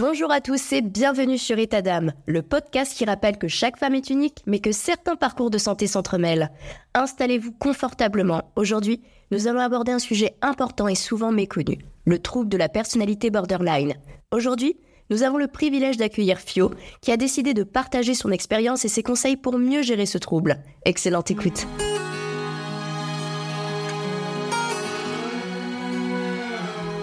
Bonjour à tous et bienvenue sur État d'âme, le podcast qui rappelle que chaque femme est unique, mais que certains parcours de santé s'entremêlent. Installez-vous confortablement. Aujourd'hui, nous allons aborder un sujet important et souvent méconnu, le trouble de la personnalité borderline. Aujourd'hui, nous avons le privilège d'accueillir Fio, qui a décidé de partager son expérience et ses conseils pour mieux gérer ce trouble. Excellente écoute.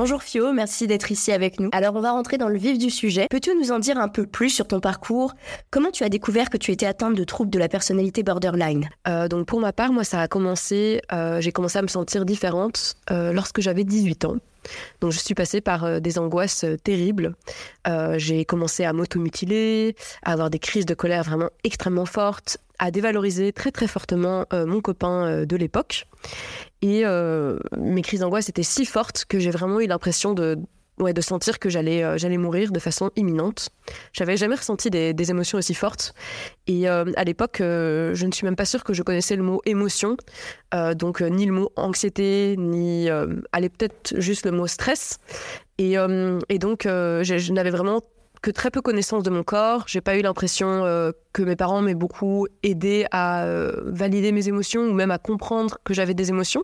Bonjour Fio, merci d'être ici avec nous. Alors on va rentrer dans le vif du sujet. Peux-tu nous en dire un peu plus sur ton parcours? Comment tu as découvert que tu étais atteinte de troubles de la personnalité borderline? Euh, donc pour ma part, moi ça a commencé, euh, j'ai commencé à me sentir différente euh, lorsque j'avais 18 ans. Donc je suis passée par des angoisses terribles. J'ai commencé à m'automutiler, à avoir des crises de colère vraiment extrêmement fortes, à dévaloriser très très fortement euh, mon copain euh, de l'époque. Et euh, mes crises d'angoisse étaient si fortes que j'ai vraiment eu l'impression de, ouais, de sentir que j'allais mourir de façon imminente. J'avais jamais ressenti des, émotions aussi fortes. Et à l'époque, je ne suis même pas sûre que je connaissais le mot émotion. Donc, ni le mot anxiété, ni. Allez, peut-être juste le mot stress. Et, et donc, je n'avais vraiment que très peu connaissance de mon corps. J'ai pas eu l'impression euh, que mes parents m'aient beaucoup aidé à euh, valider mes émotions ou même à comprendre que j'avais des émotions.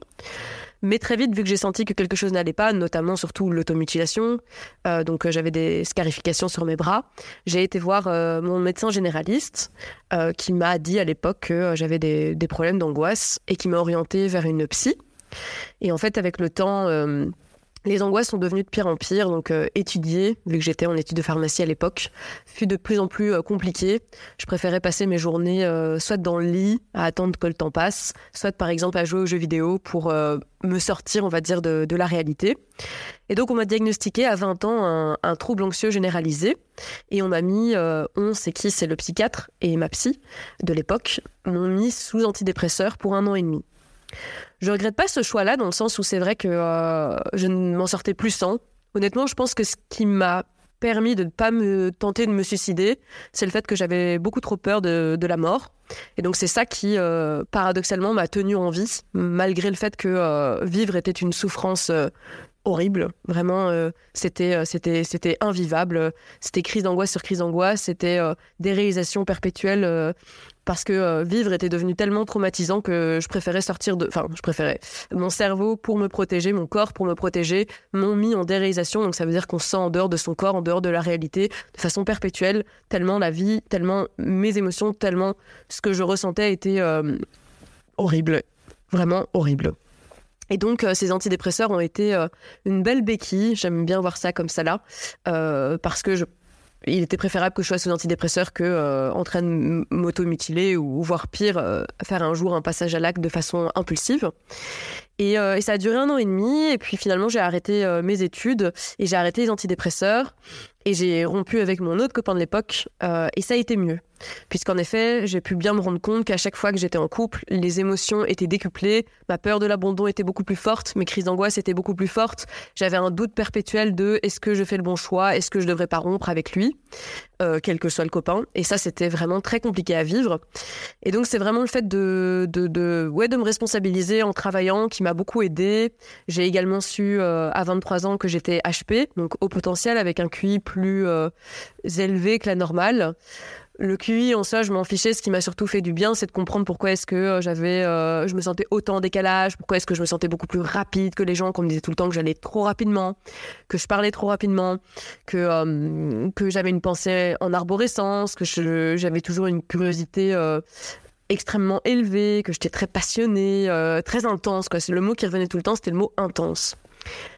Mais très vite, vu que j'ai senti que quelque chose n'allait pas, notamment surtout l'automutilation, euh, donc euh, j'avais des scarifications sur mes bras, j'ai été voir mon médecin généraliste qui m'a dit à l'époque que j'avais des, problèmes d'angoisse et qui m'a orienté vers une psy. Et en fait, avec le temps, les angoisses sont devenues de pire en pire, donc euh, étudier, vu que j'étais en études de pharmacie à l'époque, fut de plus en plus euh, compliqué. Je préférais passer mes journées euh, soit dans le lit, à attendre que le temps passe, soit par exemple à jouer aux jeux vidéo pour me sortir, on va dire, de, la réalité. Et donc on m'a diagnostiqué à 20 ans un, un trouble anxieux généralisé, et on m'a mis, on, c'est qui C'est le psychiatre et ma psy de l'époque, m'ont mis sous antidépresseur pour un an et demi. Je regrette pas ce choix-là dans le sens où c'est vrai que euh, je ne m'en sortais plus sans. Honnêtement, je pense que ce qui m'a permis de ne pas me tenter de me suicider, c'est le fait que j'avais beaucoup trop peur de, la mort. Et donc c'est ça qui, euh, paradoxalement, m'a tenu en vie, malgré le fait que euh, vivre était une souffrance horrible. Vraiment, c'était, c'était, c'était invivable. C'était crise d'angoisse sur crise d'angoisse. C'était euh, déréalisation perpétuelle euh, parce que euh, vivre était devenu tellement traumatisant que je préférais sortir de... Enfin, je préférais. Mon cerveau pour me protéger, mon corps pour me protéger, m'ont mis en déréalisation. Donc ça veut dire qu'on se sent en dehors de son corps, en dehors de la réalité, de façon perpétuelle, tellement la vie, tellement mes émotions, tellement ce que je ressentais était euh, horrible. Vraiment horrible. Et donc, euh, ces antidépresseurs ont été une belle béquille. J'aime bien voir ça comme ça là, parce que je, il était préférable que je sois sous antidépresseur que euh, en train de m'automutiler ou, voire pire, euh, faire un jour un passage à l'acte de façon impulsive. Et, euh, et, ça a duré un an et demi. Et puis finalement, j'ai arrêté euh, mes études et j'ai arrêté les antidépresseurs. Et j'ai rompu avec mon autre copain de l'époque. Et ça a été mieux. Puisqu'en effet, j'ai pu bien me rendre compte qu'à chaque fois que j'étais en couple, les émotions étaient décuplées. Ma peur de l'abandon était beaucoup plus forte. Mes crises d'angoisse étaient beaucoup plus fortes. J'avais un doute perpétuel de est-ce que je fais le bon choix? Est-ce que je devrais pas rompre avec lui euh, Quel que soit le copain? Et ça, c'était vraiment très compliqué à vivre. Et donc, c'est vraiment le fait de, de, ouais, de me responsabiliser en travaillant qui m'a beaucoup aidé. J'ai également su euh, à 23 ans que j'étais HP, donc au potentiel avec un QI plus plus euh, élevé que la normale. Le QI en soi, je m'en fichais. Ce qui m'a surtout fait du bien, c'est de comprendre pourquoi est-ce que euh, j'avais, euh, je me sentais autant en décalage, pourquoi est-ce que je me sentais beaucoup plus rapide que les gens, qu'on me disait tout le temps que j'allais trop rapidement, que je parlais trop rapidement, que que j'avais une pensée en arborescence, que j'avais toujours une curiosité extrêmement élevée, que j'étais très passionnée, très intense. C'est le mot qui revenait tout le temps, c'était le mot intense.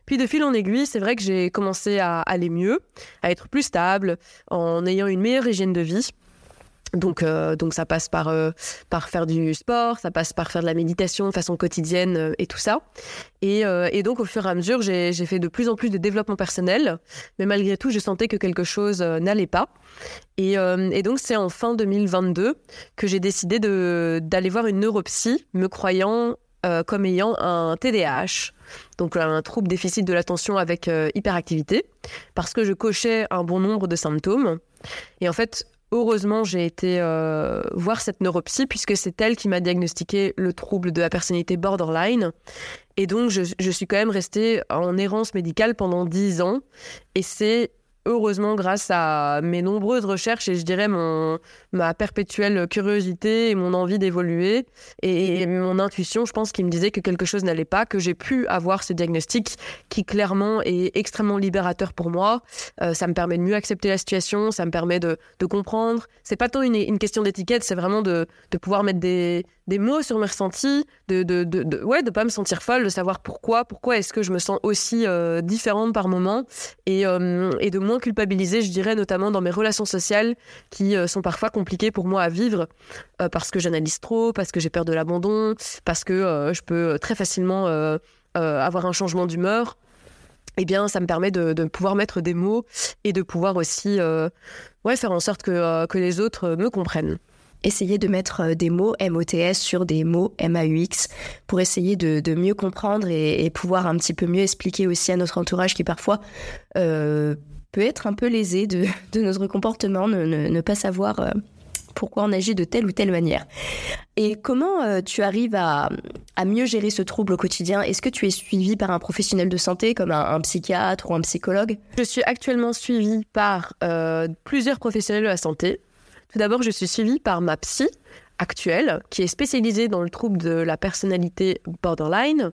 Puis de fil en aiguille, c'est vrai que j'ai commencé à aller mieux, à être plus stable, en ayant une meilleure hygiène de vie. Donc, euh, donc ça passe par, euh, par faire du sport, ça passe par faire de la méditation de façon quotidienne euh, et tout ça. Et, et, donc au fur et à mesure, j'ai fait de plus en plus de développement personnel, mais malgré tout, je sentais que quelque chose n'allait pas. Et, et donc c'est en fin 2022 que j'ai décidé d'aller voir une neuropsy, me croyant comme ayant un TDAH donc un trouble déficit de l'attention avec euh, hyperactivité, parce que je cochais un bon nombre de symptômes. Et en fait, heureusement, j'ai été euh, voir cette neuropsie, puisque c'est elle qui m'a diagnostiqué le trouble de la personnalité borderline. Et donc, je, je suis quand même restée en errance médicale pendant 10 ans. Et c'est heureusement grâce à mes nombreuses recherches et je dirais mon, ma perpétuelle curiosité et mon envie d'évoluer et, mon intuition, je pense, qui me disait que quelque chose n'allait pas, que j'ai pu avoir ce diagnostic qui clairement est extrêmement libérateur pour moi. Euh, ça me permet de mieux accepter la situation, ça me permet de, de comprendre. C'est pas tant une, une question d'étiquette, c'est vraiment de, de pouvoir mettre des, des mots sur mes ressentis, de, de, ouais, de pas me sentir folle, de savoir pourquoi, pourquoi est-ce que je me sens aussi euh, différente par moment et, euh, et de moins culpabiliser, je dirais, notamment dans mes relations sociales qui sont parfois compliquées pour moi à vivre parce que j'analyse trop, parce que j'ai peur de l'abandon, parce que je peux très facilement avoir un changement d'humeur. Eh bien, ça me permet de, pouvoir mettre des mots et de pouvoir aussi ouais, faire en sorte que, que les autres me comprennent essayer de mettre euh, des mots MOTS sur des mots MAUX pour essayer de, mieux comprendre et, pouvoir un petit peu mieux expliquer aussi à notre entourage qui parfois euh, peut être un peu lésé de, notre comportement, ne, pas savoir euh, pourquoi on agit de telle ou telle manière. Et comment tu arrives à, mieux gérer ce trouble au quotidien? Est-ce que tu es suivi par un professionnel de santé comme un, psychiatre ou un psychologue? Je suis actuellement suivie par plusieurs professionnels de la santé. Tout d'abord, je suis suivie par ma psy actuelle, qui est spécialisée dans le trouble de la personnalité borderline.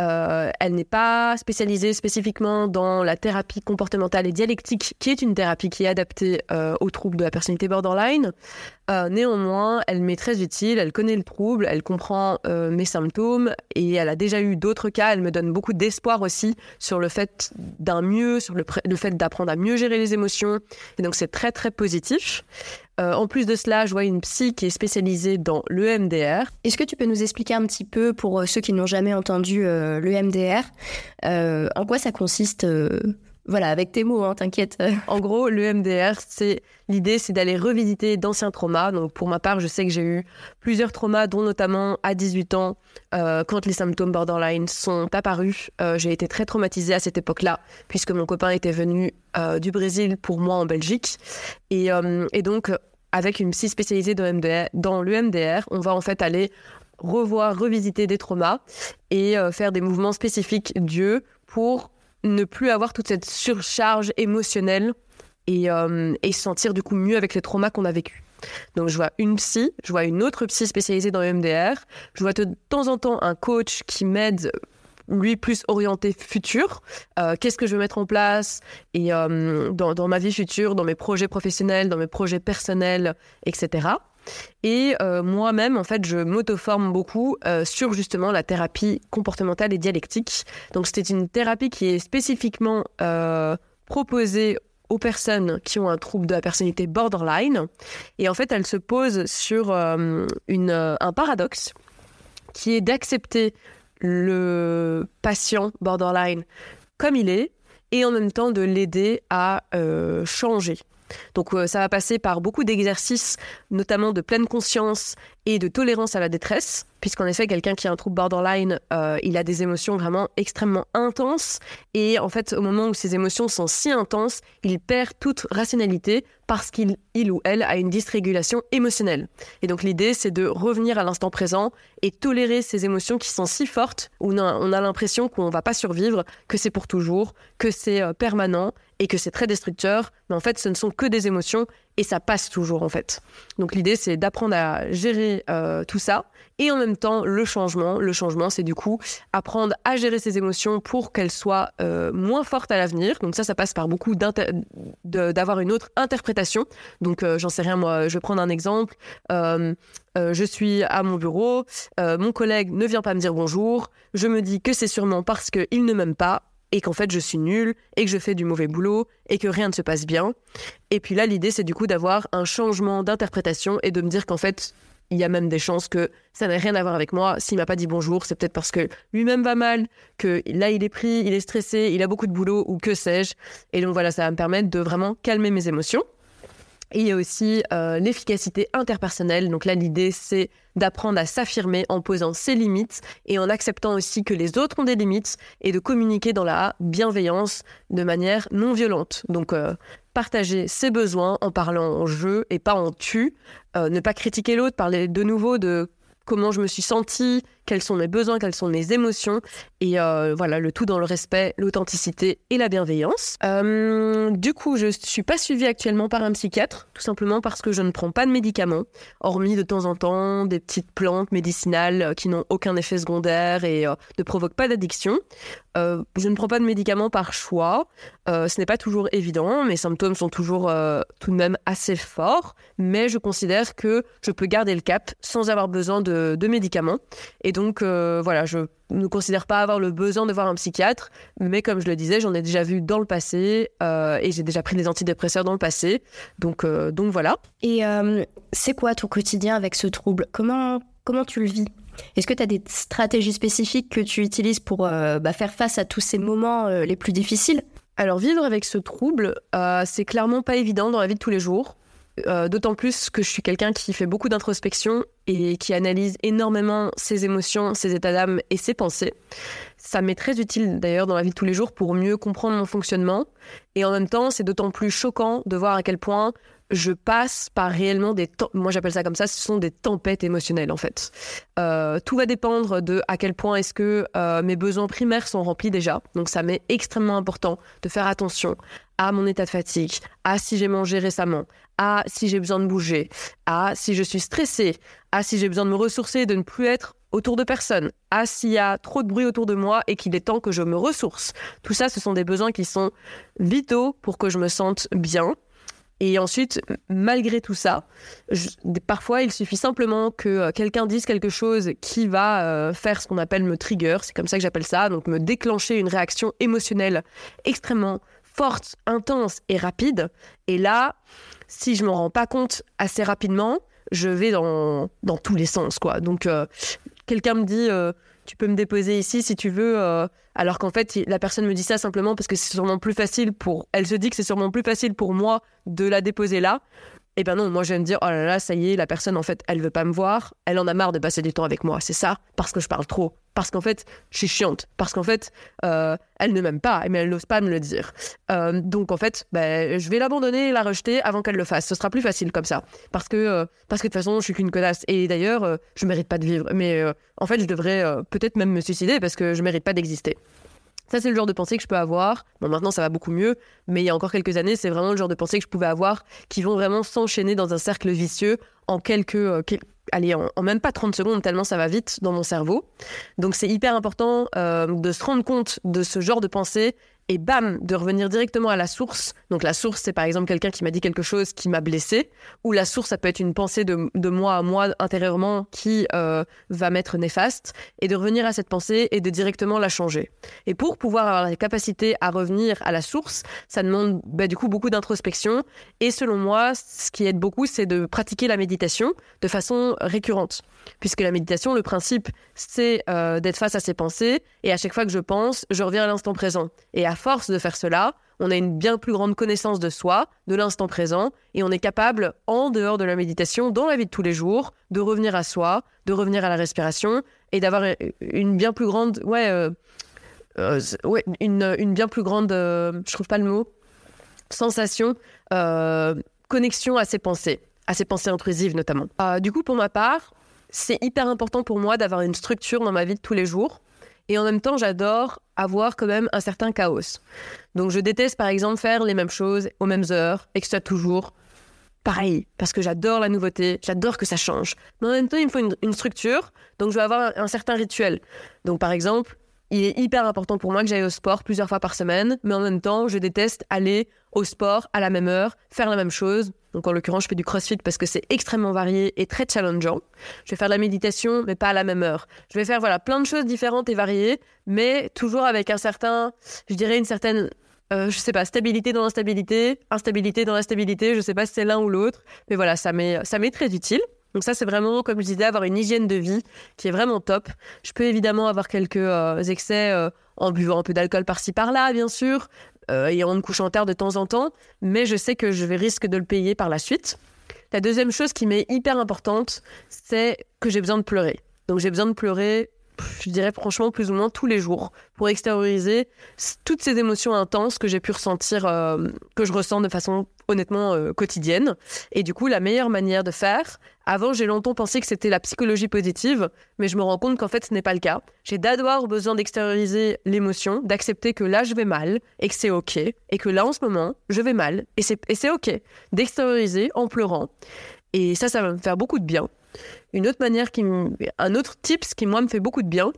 Euh, elle n'est pas spécialisée spécifiquement dans la thérapie comportementale et dialectique, qui est une thérapie qui est adaptée euh, au trouble de la personnalité borderline. Euh, néanmoins, elle m'est très utile, elle connaît le trouble, elle comprend mes symptômes et elle a déjà eu d'autres cas. Elle me donne beaucoup d'espoir aussi sur le fait d'un mieux, sur le fait d'apprendre à mieux gérer les émotions. Et donc c'est très très positif. Euh, en plus de cela, je vois une psy qui est spécialisée dans l'EMDR. Est-ce que tu peux nous expliquer un petit peu, pour euh, ceux qui n'ont jamais entendu euh, l'EMDR, en quoi ça consiste voilà, avec tes mots, hein, t'inquiète. En gros, l'EMDR, c'est l'idée, c'est d'aller revisiter d'anciens traumas. Donc, pour ma part, je sais que j'ai eu plusieurs traumas, dont notamment à 18 ans, euh, quand les symptômes borderline sont apparus. Euh, j'ai été très traumatisée à cette époque-là, puisque mon copain était venu euh, du Brésil pour moi en Belgique. Et, donc, avec une psy spécialisée dans l'EMDR, on va en fait aller revoir, revisiter des traumas et faire des mouvements spécifiques d'yeux pour ne plus avoir toute cette surcharge émotionnelle et, euh, et se sentir du coup mieux avec les traumas qu'on a vécus. Donc je vois une psy, je vois une autre psy spécialisée dans le MDR, je vois de temps en temps un coach qui m'aide lui plus orienté futur. Euh, qu'est-ce que je veux mettre en place et euh, dans, dans, ma vie future, dans mes projets professionnels, dans mes projets personnels, etc. Et euh, moi-même, en fait, je m'auto-forme beaucoup euh, sur justement la thérapie comportementale et dialectique. Donc, c'était une thérapie qui est spécifiquement euh, proposée aux personnes qui ont un trouble de la personnalité borderline. Et en fait, elle se pose sur un paradoxe qui est d'accepter le patient borderline comme il est et en même temps de l'aider à changer. Donc euh, ça va passer par beaucoup d'exercices, notamment de pleine conscience et de tolérance à la détresse, puisqu'en effet, quelqu'un qui a un trouble borderline, euh, il a des émotions vraiment extrêmement intenses, et en fait, au moment où ces émotions sont si intenses, il perd toute rationalité parce qu'il il ou elle a une dysrégulation émotionnelle. Et donc l'idée, c'est de revenir à l'instant présent et tolérer ces émotions qui sont si fortes, où on a, l'impression qu'on ne va pas survivre, que c'est pour toujours, que c'est euh, permanent, et que c'est très destructeur, mais en fait, ce ne sont que des émotions et ça passe toujours en fait. Donc l'idée, c'est d'apprendre à gérer euh, tout ça et en même temps le changement. Le changement, c'est du coup apprendre à gérer ses émotions pour qu'elles soient euh, moins fortes à l'avenir. Donc ça, ça passe par beaucoup d'avoir une autre interprétation. Donc euh, j'en sais rien, moi, je vais prendre un exemple. je suis à mon bureau, mon collègue ne vient pas me dire bonjour, je me dis que c'est sûrement parce qu'il ne m'aime pas, et qu'en fait je suis nulle et que je fais du mauvais boulot et que rien ne se passe bien. Et puis là, l'idée, c'est du coup d'avoir un changement d'interprétation et de me dire qu'en fait, il y a même des chances que ça n'a rien à voir avec moi. S'il m'a pas dit bonjour, c'est peut-être parce que lui-même va mal, que là il est pris, il est stressé, il a beaucoup de boulot ou que sais-je. Et donc voilà, ça va me permettre de vraiment calmer mes émotions. Il y a aussi euh, l'efficacité interpersonnelle. Donc là, l'idée, c'est d'apprendre à s'affirmer en posant ses limites et en acceptant aussi que les autres ont des limites et de communiquer dans la bienveillance de manière non violente. Donc euh, partager ses besoins en parlant en jeu et pas en tu. Euh, ne pas critiquer l'autre, parler de nouveau de comment je me suis sentie, quels sont mes besoins, quelles sont mes émotions. Et euh, voilà, le tout dans le respect, l'authenticité et la bienveillance. Euh, du coup, je ne suis pas suivie actuellement par un psychiatre, tout simplement parce que je ne prends pas de médicaments, hormis de temps en temps des petites plantes médicinales qui n'ont aucun effet secondaire et ne provoquent pas d'addiction. je ne prends pas de médicaments par choix. Ce n'est pas toujours évident. Mes symptômes sont toujours tout de même assez forts, mais je considère que je peux garder le cap sans avoir besoin de, médicaments. Et donc, euh, voilà, je ne considère pas avoir le besoin de voir un psychiatre, mais comme je le disais, j'en ai déjà vu dans le passé euh, et j'ai déjà pris des antidépresseurs dans le passé. Donc, euh, donc voilà. Et c'est quoi ton quotidien avec ce trouble? Comment, comment tu le vis? Est-ce que tu as des stratégies spécifiques que tu utilises pour bah, faire face à tous ces moments les plus difficiles? Alors vivre avec ce trouble, c'est clairement pas évident dans la vie de tous les jours. Euh, d'autant plus que je suis quelqu'un qui fait beaucoup d'introspection et qui analyse énormément ses émotions, ses états d'âme et ses pensées. Ça m'est très utile d'ailleurs dans la vie de tous les jours pour mieux comprendre mon fonctionnement. Et en même temps, c'est d'autant plus choquant de voir à quel point je passe par réellement des moi j'appelle ça comme ça ce sont des tempêtes émotionnelles en fait. Euh, tout va dépendre de à quel point est-ce que euh, mes besoins primaires sont remplis déjà. Donc ça m'est extrêmement important de faire attention à mon état de fatigue à si j'ai mangé récemment à si j'ai besoin de bouger à si je suis stressée à si j'ai besoin de me ressourcer de ne plus être autour de personnes, à s'il y a trop de bruit autour de moi et qu'il est temps que je me ressource. Tout ça, ce sont des besoins qui sont vitaux pour que je me sente bien et ensuite, malgré tout ça, parfois il suffit simplement que euh, quelqu'un dise quelque chose qui va euh, faire ce qu'on appelle me trigger, c'est comme ça que j'appelle ça, donc me déclencher une réaction émotionnelle extrêmement forte, intense et rapide. Et là, si je m'en rends pas compte assez rapidement, je vais dans, dans tous les sens, quoi. Donc, euh, quelqu'un me dit tu peux me déposer ici si tu veux. Euh, alors qu'en fait, la personne me dit ça simplement parce que c'est sûrement plus facile pour. Elle se dit que c'est sûrement plus facile pour moi de la déposer là eh ben non, moi je vais me dire, oh là là, ça y est, la personne en fait, elle veut pas me voir, elle en a marre de passer du temps avec moi, c'est ça, parce que je parle trop, parce qu'en fait, je suis chiante, parce qu'en fait, euh, elle ne m'aime pas, mais elle n'ose pas me le dire. Euh, donc en fait, ben, je vais l'abandonner, la rejeter avant qu'elle le fasse. Ce sera plus facile comme ça, parce que euh, parce que de toute façon, je suis qu'une connasse. Et d'ailleurs, je mérite pas de vivre. Mais en fait, je devrais peut-être même me suicider parce que je mérite pas d'exister. Ça, c'est le genre de pensée que je peux avoir. Bon, maintenant, ça va beaucoup mieux, mais il y a encore quelques années, c'est vraiment le genre de pensée que je pouvais avoir qui vont vraiment s'enchaîner dans un cercle vicieux en quelques. Euh, allez, en, même pas 30 secondes, tellement ça va vite dans mon cerveau. Donc, c'est hyper important euh, de se rendre compte de ce genre de pensée et bam, de revenir directement à la source. Donc la source, c'est par exemple quelqu'un qui m'a dit quelque chose qui m'a blessé, ou la source, ça peut être une pensée de, de moi à moi intérieurement qui euh, va m'être néfaste, et de revenir à cette pensée et de directement la changer. Et pour pouvoir avoir la capacité à revenir à la source, ça demande bah, du coup beaucoup d'introspection. Et selon moi, ce qui aide beaucoup, c'est de pratiquer la méditation de façon récurrente. Puisque la méditation, le principe, c'est euh, d'être face à ses pensées, et à chaque fois que je pense, je reviens à l'instant présent. Et à force de faire cela, on a une bien plus grande connaissance de soi, de l'instant présent, et on est capable, en dehors de la méditation, dans la vie de tous les jours, de revenir à soi, de revenir à la respiration, et d'avoir une bien plus grande, ouais, euh, euh, ouais une, une, bien plus grande, euh, je trouve pas le mot, sensation, connexion à ses pensées, à ses pensées intrusives notamment. Du coup, pour ma part, c'est hyper important pour moi d'avoir une structure dans ma vie de tous les jours. Et en même temps, j'adore avoir quand même un certain chaos. Donc je déteste par exemple faire les mêmes choses aux mêmes heures et que ce soit toujours pareil, parce que j'adore la nouveauté, j'adore que ça change. Mais en même temps, il me faut une, structure, donc je vais avoir un certain rituel. Donc par exemple, il est hyper important pour moi que j'aille au sport plusieurs fois par semaine, mais en même temps, je déteste aller au sport à la même heure, faire la même chose. Donc en l'occurrence, je fais du crossfit parce que c'est extrêmement varié et très challengeant. Je vais faire de la méditation, mais pas à la même heure. Je vais faire voilà plein de choses différentes et variées, mais toujours avec un certain, je dirais une certaine euh, je sais pas, stabilité dans l'instabilité, instabilité dans l'instabilité, je sais pas si c'est l'un ou l'autre, mais voilà, ça m'est, ça m'est très utile. Donc ça, c'est vraiment, comme je disais, avoir une hygiène de vie qui est vraiment top. Je peux évidemment avoir quelques euh, excès euh, en buvant un peu d'alcool par-ci par-là, bien sûr, euh, et en me couchant tard de temps en temps, mais je sais que je vais risque de le payer par la suite. La deuxième chose qui m'est hyper importante, c'est que j'ai besoin de pleurer. Donc j'ai besoin de pleurer je dirais franchement plus ou moins tous les jours pour extérioriser toutes ces émotions intenses que j'ai pu ressentir, que je ressens de façon honnêtement euh, quotidienne. Et du coup, la meilleure manière de faire, avant j'ai longtemps pensé que c'était la psychologie positive, mais je me rends compte qu'en fait ce n'est pas le cas. J'ai d'abord besoin d'extérioriser l'émotion, d'accepter que là je vais mal et que c'est ok, et que là en ce moment je vais mal et c'est ok, d'extérioriser en pleurant. Et ça, ça va me faire beaucoup de bien. Une autre manière qui un autre tips qui moi me fait beaucoup de bien,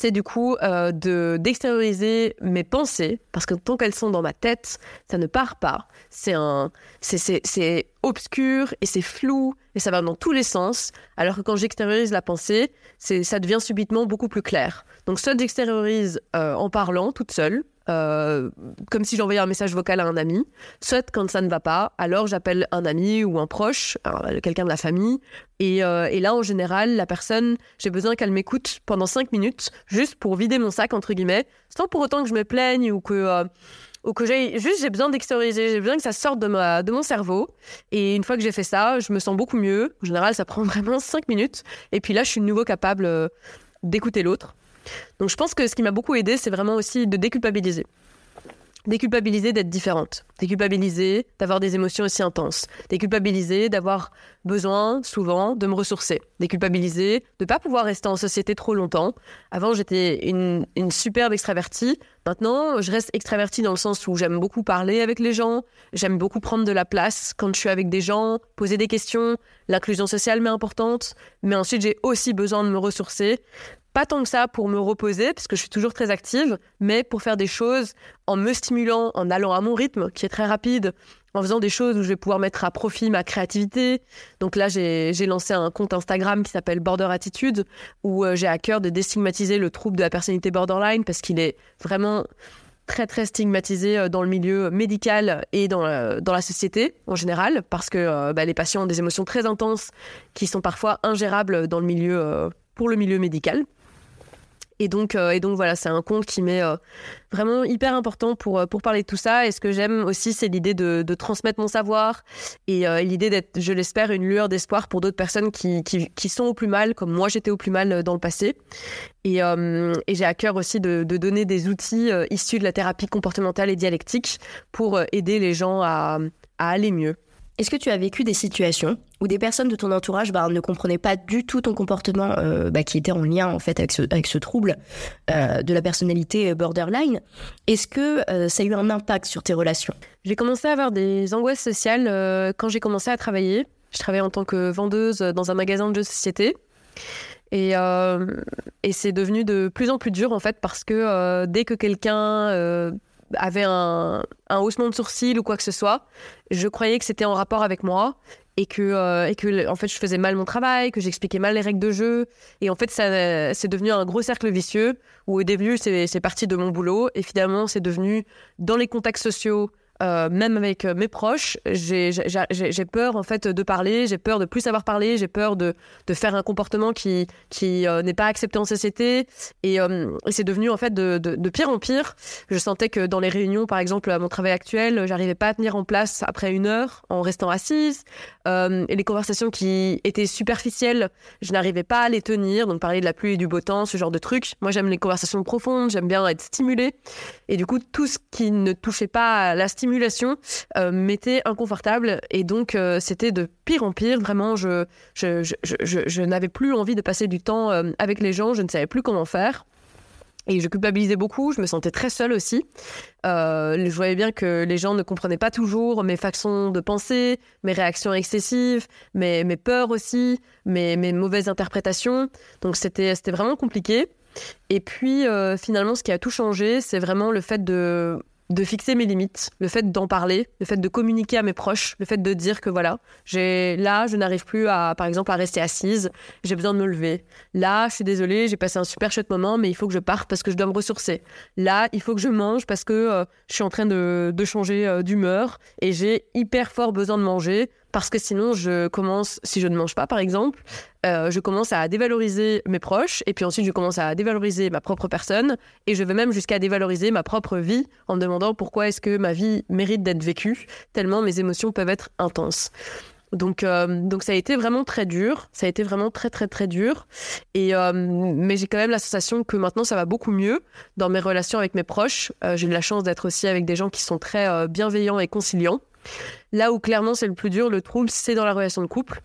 c'est du coup euh, de d'extérioriser mes pensées parce que tant qu'elles sont dans ma tête, ça ne part pas. C'est un c'est obscur et c'est flou et ça va dans tous les sens. Alors que quand j'extériorise la pensée, ça devient subitement beaucoup plus clair. Donc soit j'extériorise euh, en parlant toute seule euh, comme si j'envoyais un message vocal à un ami. Soit quand ça ne va pas, alors j'appelle un ami ou un proche, quelqu'un de la famille. Et, euh, et, là, en général, la personne, j'ai besoin qu'elle m'écoute pendant cinq minutes, juste pour vider mon sac, entre guillemets, sans pour autant que je me plaigne ou que... Ou que j'ai juste j'ai besoin d'extérioriser, j'ai besoin que ça sorte de, ma, de mon cerveau. Et une fois que j'ai fait ça, je me sens beaucoup mieux. En général, ça prend vraiment cinq minutes. Et puis là, je suis de nouveau capable euh, d'écouter l'autre. Donc je pense que ce qui m'a beaucoup aidé, c'est vraiment aussi de déculpabiliser. Déculpabiliser d'être différente, déculpabiliser d'avoir des émotions aussi intenses, déculpabiliser d'avoir besoin souvent de me ressourcer, déculpabiliser de ne pas pouvoir rester en société trop longtemps. Avant, j'étais une, une, superbe extravertie. Maintenant, je reste extravertie dans le sens où j'aime beaucoup parler avec les gens, j'aime beaucoup prendre de la place quand je suis avec des gens, poser des questions. L'inclusion sociale m'est importante, mais ensuite j'ai aussi besoin de me ressourcer pas tant que ça pour me reposer, parce que je suis toujours très active, mais pour faire des choses en me stimulant, en allant à mon rythme, qui est très rapide, en faisant des choses où je vais pouvoir mettre à profit ma créativité. Donc là, j'ai lancé un compte Instagram qui s'appelle Border Attitude, où euh, j'ai à cœur de déstigmatiser le trouble de la personnalité borderline, parce qu'il est vraiment très très stigmatisé euh, dans le milieu médical et dans la, dans la société en général, parce que euh, bah, les patients ont des émotions très intenses qui sont parfois ingérables dans le milieu, euh, pour le milieu médical. Et donc, euh, et donc voilà, c'est un compte qui m'est euh, vraiment hyper important pour, euh, pour parler de tout ça. Et ce que j'aime aussi, c'est l'idée de, transmettre mon savoir et l'idée d'être, je l'espère, une lueur d'espoir pour d'autres personnes qui, qui, qui, sont au plus mal, comme moi j'étais au plus mal dans le passé. Et, et j'ai à cœur aussi de, de donner des outils issus de la thérapie comportementale et dialectique pour aider les gens à, à aller mieux. Est-ce que tu as vécu des situations où des personnes de ton entourage bah, ne comprenaient pas du tout ton comportement euh, bah, qui était en lien en fait avec ce, trouble euh, de la personnalité borderline Est-ce que euh, ça a eu un impact sur tes relations? J'ai commencé à avoir des angoisses sociales euh, quand j'ai commencé à travailler. Je travaillais en tant que vendeuse dans un magasin de jeux de société. Et, euh, c'est devenu de plus en plus dur en fait parce que euh, dès que quelqu'un avait un, un haussement de sourcil ou quoi que ce soit, je croyais que c'était en rapport avec moi et que, euh, et que en fait, je faisais mal mon travail, que j'expliquais mal les règles de jeu. Et en fait, ça, c'est devenu un gros cercle vicieux où au début, c'est, c'est parti de mon boulot et finalement, c'est devenu dans les contacts sociaux, euh, même avec euh, mes proches, j'ai peur en fait de parler, j'ai peur de plus savoir parler, j'ai peur de, de, faire un comportement qui, qui euh, n'est pas accepté en société. Et, c'est devenu en fait de, de, pire en pire. Je sentais que dans les réunions, par exemple, à mon travail actuel, j'arrivais pas à tenir en place après une heure en restant assise. et les conversations qui étaient superficielles, je n'arrivais pas à les tenir. Donc parler de la pluie et du beau temps, ce genre de trucs. Moi, j'aime les conversations profondes, j'aime bien être stimulée. Et du coup, tout ce qui ne touchait pas à la stimulation, euh, m'était inconfortable et donc euh, c'était de pire en pire. Vraiment, je, je, je, je n'avais plus envie de passer du temps euh, avec les gens, je ne savais plus comment faire. Et je culpabilisais beaucoup, je me sentais très seule aussi. je voyais bien que les gens ne comprenaient pas toujours mes façons de penser, mes réactions excessives, mes, mes peurs aussi, mes, mes mauvaises interprétations. Donc c'était vraiment compliqué. Et puis finalement, ce qui a tout changé, c'est vraiment le fait de de fixer mes limites, le fait d'en parler, le fait de communiquer à mes proches, le fait de dire que voilà, j'ai là, je n'arrive plus à, par exemple, à rester assise, j'ai besoin de me lever. Là, je suis désolée, j'ai passé un super chouette moment, mais il faut que je parte parce que je dois me ressourcer. Là, il faut que je mange parce que euh, je suis en train de, de changer euh, d'humeur et j'ai hyper fort besoin de manger parce que sinon je commence, si je ne mange pas par exemple, euh, je commence à dévaloriser mes proches et puis ensuite je commence à dévaloriser ma propre personne et je vais même jusqu'à dévaloriser ma propre vie en me demandant pourquoi est-ce que ma vie mérite d'être vécue tellement mes émotions peuvent être intenses. Donc, euh, donc ça a été vraiment très dur, ça a été vraiment très très très dur. Et euh, mais j'ai quand même la sensation que maintenant ça va beaucoup mieux dans mes relations avec mes proches. j'ai eu la chance d'être aussi avec des gens qui sont très bienveillants et conciliants. Là où clairement c'est le plus dur, le trouble, c'est dans la relation de couple.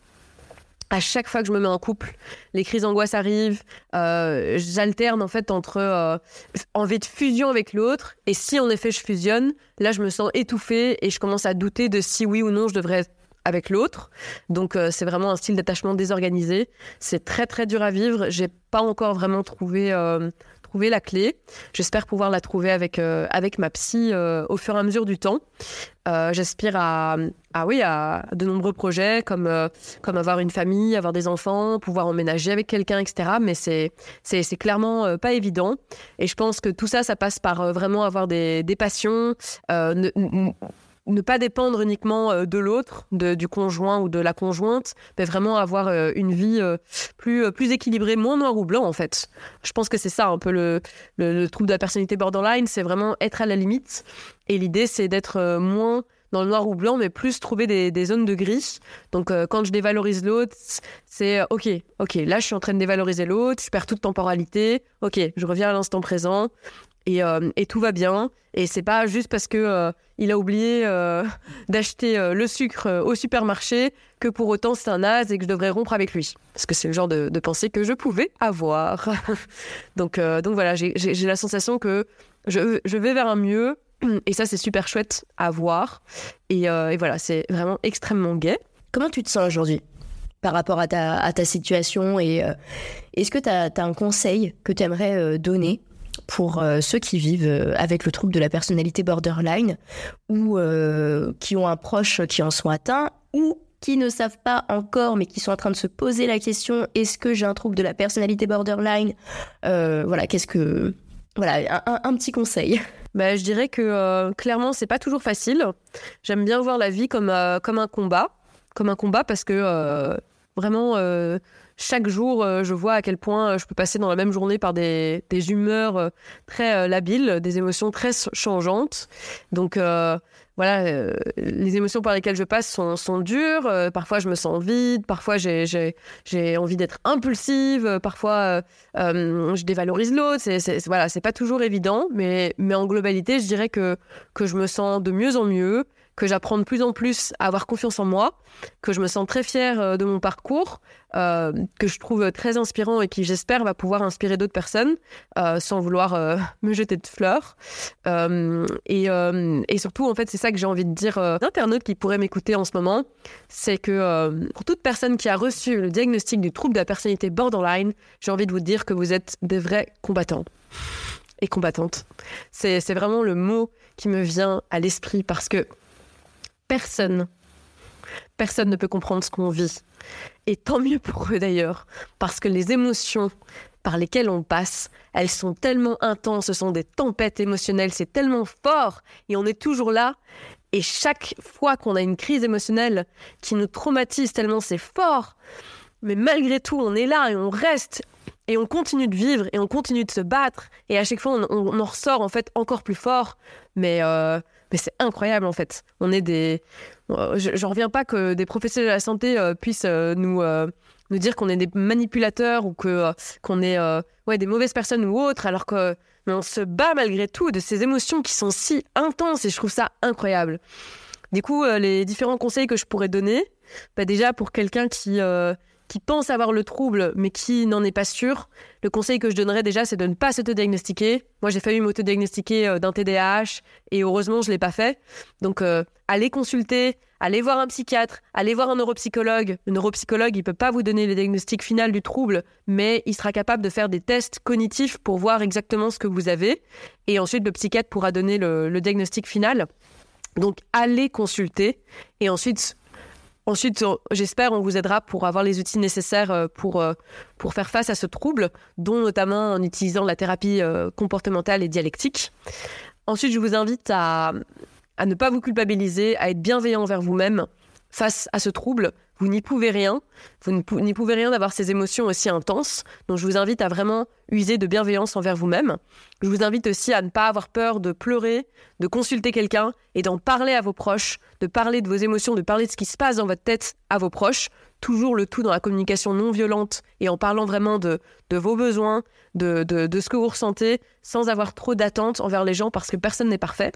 À chaque fois que je me mets en couple, les crises d'angoisse arrivent. Euh, j'alterne en fait entre euh, envie de fusion avec l'autre et si en effet je fusionne, là je me sens étouffée et je commence à douter de si oui ou non je devrais être avec l'autre. Donc euh, c'est vraiment un style d'attachement désorganisé. C'est très très dur à vivre. J'ai pas encore vraiment trouvé la clé. J'espère pouvoir la trouver avec, euh, avec ma psy euh, au fur et à mesure du temps. Euh, j'aspire à, oui, à de nombreux projets comme, comme avoir une famille, avoir des enfants, pouvoir emménager avec quelqu'un, etc. Mais c'est, clairement pas évident. Et je pense que tout ça, ça passe par vraiment avoir des, des passions, pas dépendre uniquement euh, de l'autre, du conjoint ou de la conjointe, mais vraiment avoir euh, une vie euh, plus, plus équilibrée, moins noir ou blanc en fait. Je pense que c'est ça un peu le, le, trouble de la personnalité borderline, c'est vraiment être à la limite. Et l'idée, c'est d'être moins dans le noir ou blanc, mais plus trouver des, des zones de gris. Donc, quand je dévalorise l'autre, c'est OK, OK, là, je suis en train de dévaloriser l'autre, je perds toute temporalité. OK, je reviens à l'instant présent et, et, tout va bien. Et c'est pas juste parce que il a oublié euh, d'acheter euh, le sucre euh, au supermarché, que pour autant c'est un naze et que je devrais rompre avec lui. Parce que c'est le genre de, pensée que je pouvais avoir. donc, voilà, j'ai la sensation que je, vais vers un mieux, et ça c'est super chouette à voir. Et, voilà, c'est vraiment extrêmement gai. Comment tu te sens aujourd'hui par rapport à ta, situation et est-ce que tu as, un conseil que tu aimerais donner pour euh, ceux qui vivent euh, avec le trouble de la personnalité borderline ou euh, qui ont un proche qui en sont atteints ou qui ne savent pas encore mais qui sont en train de se poser la question est-ce que j'ai un trouble de la personnalité borderline voilà qu'est-ce que voilà un, petit conseil. Bah, je dirais que clairement c'est pas toujours facile. J'aime bien voir la vie comme comme un combat comme un combat parce que vraiment chaque jour, euh, je vois à quel point euh, je peux passer dans la même journée par des, humeurs euh, très labiles, des émotions très changeantes. Donc voilà, les émotions par lesquelles je passe sont, dures. parfois, je me sens vide. Parfois, j'ai envie d'être impulsive. Parfois, je dévalorise l'autre. C'est voilà, c'est pas toujours évident, mais, mais en globalité, je dirais que, que je me sens de mieux en mieux que j'apprends de plus en plus à avoir confiance en moi, que je me sens très fière euh, de mon parcours, euh, que je trouve très inspirant et qui, j'espère, va pouvoir inspirer d'autres personnes euh, sans vouloir me jeter de fleurs. Et, et, surtout, en fait, c'est ça que j'ai envie de dire aux internautes qui pourraient m'écouter en ce moment, c'est que pour toute personne qui a reçu le diagnostic du trouble de la personnalité borderline, j'ai envie de vous dire que vous êtes des vrais combattants et combattante. C'est vraiment le mot qui me vient à l'esprit parce que personne, personne ne peut comprendre ce qu'on vit. Et tant mieux pour eux d'ailleurs, parce que les émotions par lesquelles on passe, elles sont tellement intenses, ce sont des tempêtes émotionnelles, c'est tellement fort, et on est toujours là. Et chaque fois qu'on a une crise émotionnelle qui nous traumatise tellement c'est fort, mais malgré tout, on est là et on reste et on continue de vivre et on continue de se battre. Et à chaque fois, on, en ressort en fait encore plus fort. Mais, euh, mais c'est incroyable en fait. On est des. Euh, je, ne reviens pas que des professionnels de la santé euh, puissent nous, nous dire qu'on est des manipulateurs ou que qu'on est ouais, des mauvaises personnes ou autres, alors que on se bat malgré tout de ces émotions qui sont si intenses et je trouve ça incroyable. Du coup, les différents conseils que je pourrais donner, bah déjà pour quelqu'un qui qui pense avoir le trouble mais qui n'en est pas sûr, le conseil que je donnerais déjà, c'est de ne pas s'autodiagnostiquer. Moi, j'ai failli m'autodiagnostiquer euh, d'un TDAH et heureusement, je ne l'ai pas fait. Donc, euh, allez consulter, allez voir un psychiatre, allez voir un neuropsychologue. Le neuropsychologue, il ne peut pas vous donner le diagnostic final du trouble, mais il sera capable de faire des tests cognitifs pour voir exactement ce que vous avez. Et ensuite, le psychiatre pourra donner le, le diagnostic final. Donc, allez consulter et ensuite Ensuite, j'espère, on vous aidera pour avoir les outils nécessaires euh, pour, euh, pour faire face à ce trouble, dont notamment en utilisant la thérapie euh, comportementale et dialectique. Ensuite, je vous invite à, à ne pas vous culpabiliser, à être bienveillant envers vous-même face à ce trouble. Vous n'y pouvez rien. Vous n'y pouvez rien d'avoir ces émotions aussi intenses. Donc, je vous invite à vraiment user de bienveillance envers vous-même. Je vous invite aussi à ne pas avoir peur de pleurer, de consulter quelqu'un et d'en parler à vos proches, de parler de vos émotions, de parler de ce qui se passe dans votre tête à vos proches. Toujours le tout dans la communication non violente et en parlant vraiment de, vos besoins, de ce que vous ressentez, sans avoir trop d'attentes envers les gens parce que personne n'est parfait.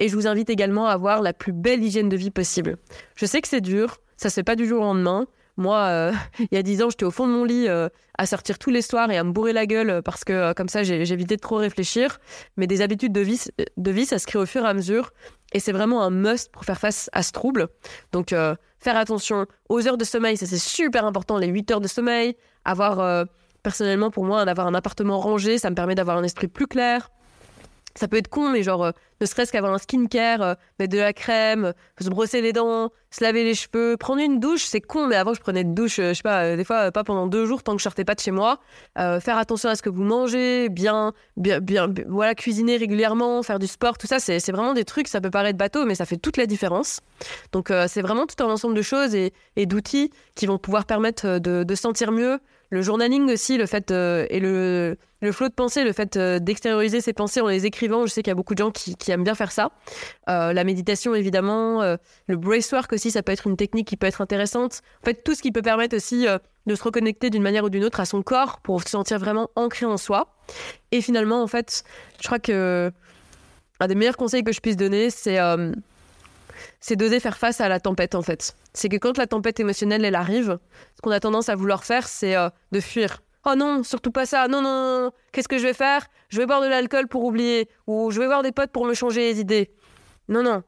Et je vous invite également à avoir la plus belle hygiène de vie possible. Je sais que c'est dur, ça se fait pas du jour au lendemain. Moi, euh, il y a dix ans, j'étais au fond de mon lit euh, à sortir tous les soirs et à me bourrer la gueule euh, parce que comme ça, j'évitais de trop réfléchir. Mais des habitudes de vie, de vie, ça se crée au fur et à mesure. Et c'est vraiment un must pour faire face à ce trouble. Donc, faire attention aux heures de sommeil, ça c'est super important, les 8 heures de sommeil. Avoir, personnellement, pour moi, d'avoir un appartement rangé, ça me permet d'avoir un esprit plus clair ça peut être con, mais genre, euh, ne serait-ce qu'avoir un skincare, euh, mettre de la crème, euh, se brosser les dents, se laver les cheveux, prendre une douche, c'est con, mais avant je prenais une douche, je sais pas, des fois pas pendant deux jours tant que je sortais pas de chez moi. faire attention à ce que vous mangez, bien, bien, bien, voilà, cuisiner régulièrement, faire du sport, tout ça, c'est vraiment des trucs, ça peut paraître bateau, mais ça fait toute la différence. Donc c'est vraiment tout un ensemble de choses et, d'outils qui vont pouvoir permettre de sentir mieux, le journaling aussi, le fait euh, et le, le flot de pensée, le fait euh, d'extérioriser ses pensées en les écrivant. Je sais qu'il y a beaucoup de gens qui, aiment bien faire ça. Euh, la méditation, évidemment, le bracework aussi, ça peut être une technique qui peut être intéressante. En fait, tout ce qui peut permettre aussi de se reconnecter d'une manière ou d'une autre à son corps pour se sentir vraiment ancré en soi. Et finalement, en fait, je crois que un des meilleurs conseils que je puisse donner, c'est c'est d'oser faire face à la tempête en fait. C'est que quand la tempête émotionnelle elle arrive, ce qu'on a tendance à vouloir faire, c'est euh, de fuir. Oh non, surtout pas ça. Non, non, non. Qu'est-ce que je vais faire? Je vais boire de l'alcool pour oublier. Ou je vais voir des potes pour me changer les idées. Non, non.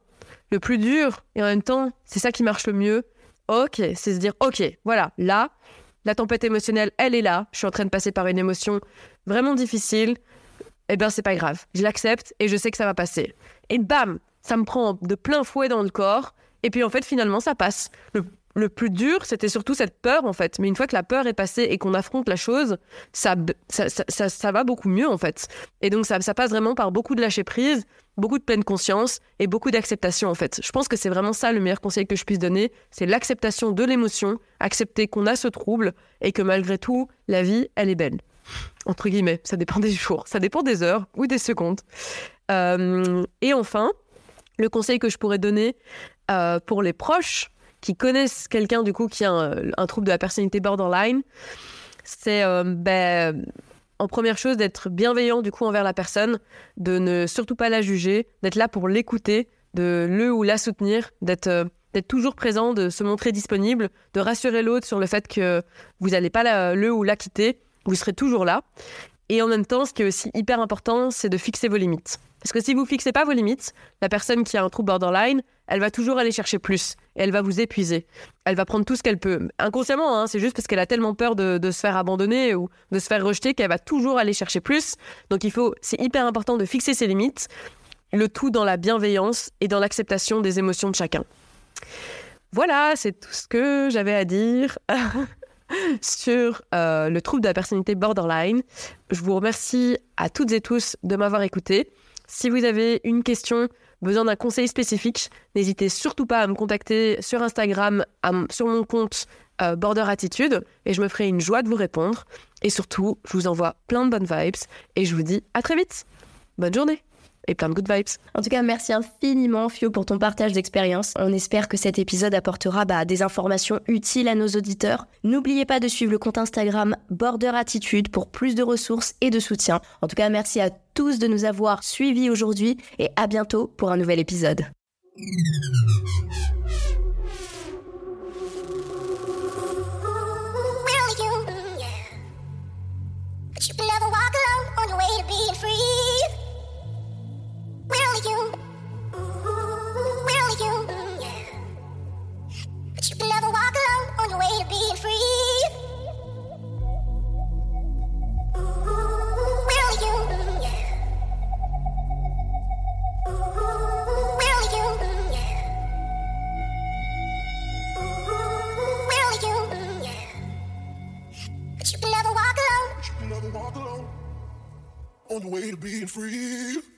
Le plus dur, et en même temps, c'est ça qui marche le mieux. Ok, c'est se dire, ok, voilà, là, la tempête émotionnelle, elle est là. Je suis en train de passer par une émotion vraiment difficile. Eh bien, c'est pas grave. Je l'accepte et je sais que ça va passer. Et bam, ça me prend de plein fouet dans le corps. Et puis en fait, finalement, ça passe. Le, plus dur, c'était surtout cette peur, en fait. Mais une fois que la peur est passée et qu'on affronte la chose, ça ça, va beaucoup mieux, en fait. Et donc, ça, ça passe vraiment par beaucoup de lâcher prise, beaucoup de pleine conscience et beaucoup d'acceptation, en fait. Je pense que c'est vraiment ça le meilleur conseil que je puisse donner. C'est l'acceptation de l'émotion, accepter qu'on a ce trouble et que malgré tout, la vie, elle est belle. Entre guillemets, ça dépend des jours, ça dépend des heures ou des secondes. Euh, et enfin, le conseil que je pourrais donner euh, pour les proches qui connaissent quelqu'un du coup qui a un, trouble de la personnalité borderline, c'est euh, ben, en première chose d'être bienveillant du coup envers la personne, de ne surtout pas la juger, d'être là pour l'écouter, de le ou la soutenir, d'être euh, d'être toujours présent, de se montrer disponible, de rassurer l'autre sur le fait que vous n'allez pas le ou la quitter, vous serez toujours là. Et en même temps, ce qui est aussi hyper important, c'est de fixer vos limites. Parce que si vous fixez pas vos limites, la personne qui a un trouble borderline, elle va toujours aller chercher plus et elle va vous épuiser. Elle va prendre tout ce qu'elle peut. Inconsciemment, hein, c'est juste parce qu'elle a tellement peur de, se faire abandonner ou de se faire rejeter qu'elle va toujours aller chercher plus. Donc il faut, c'est hyper important de fixer ses limites, le tout dans la bienveillance et dans l'acceptation des émotions de chacun. Voilà, c'est tout ce que j'avais à dire. sur euh, le trouble de la personnalité borderline. Je vous remercie à toutes et tous de m'avoir écouté. Si vous avez une question, besoin d'un conseil spécifique, n'hésitez surtout pas à me contacter sur Instagram, sur mon compte euh, Border Attitude, et je me ferai une joie de vous répondre. Et surtout, je vous envoie plein de bonnes vibes, et je vous dis à très vite. Bonne journée et plein de good vibes. En tout cas, merci infiniment Fio pour ton partage d'expérience. On espère que cet épisode apportera bah, des informations utiles à nos auditeurs. N'oubliez pas de suivre le compte Instagram Border Attitude pour plus de ressources et de soutien. En tout cas, merci à tous de nous avoir suivis aujourd'hui et à bientôt pour un nouvel épisode. on on the way to being free.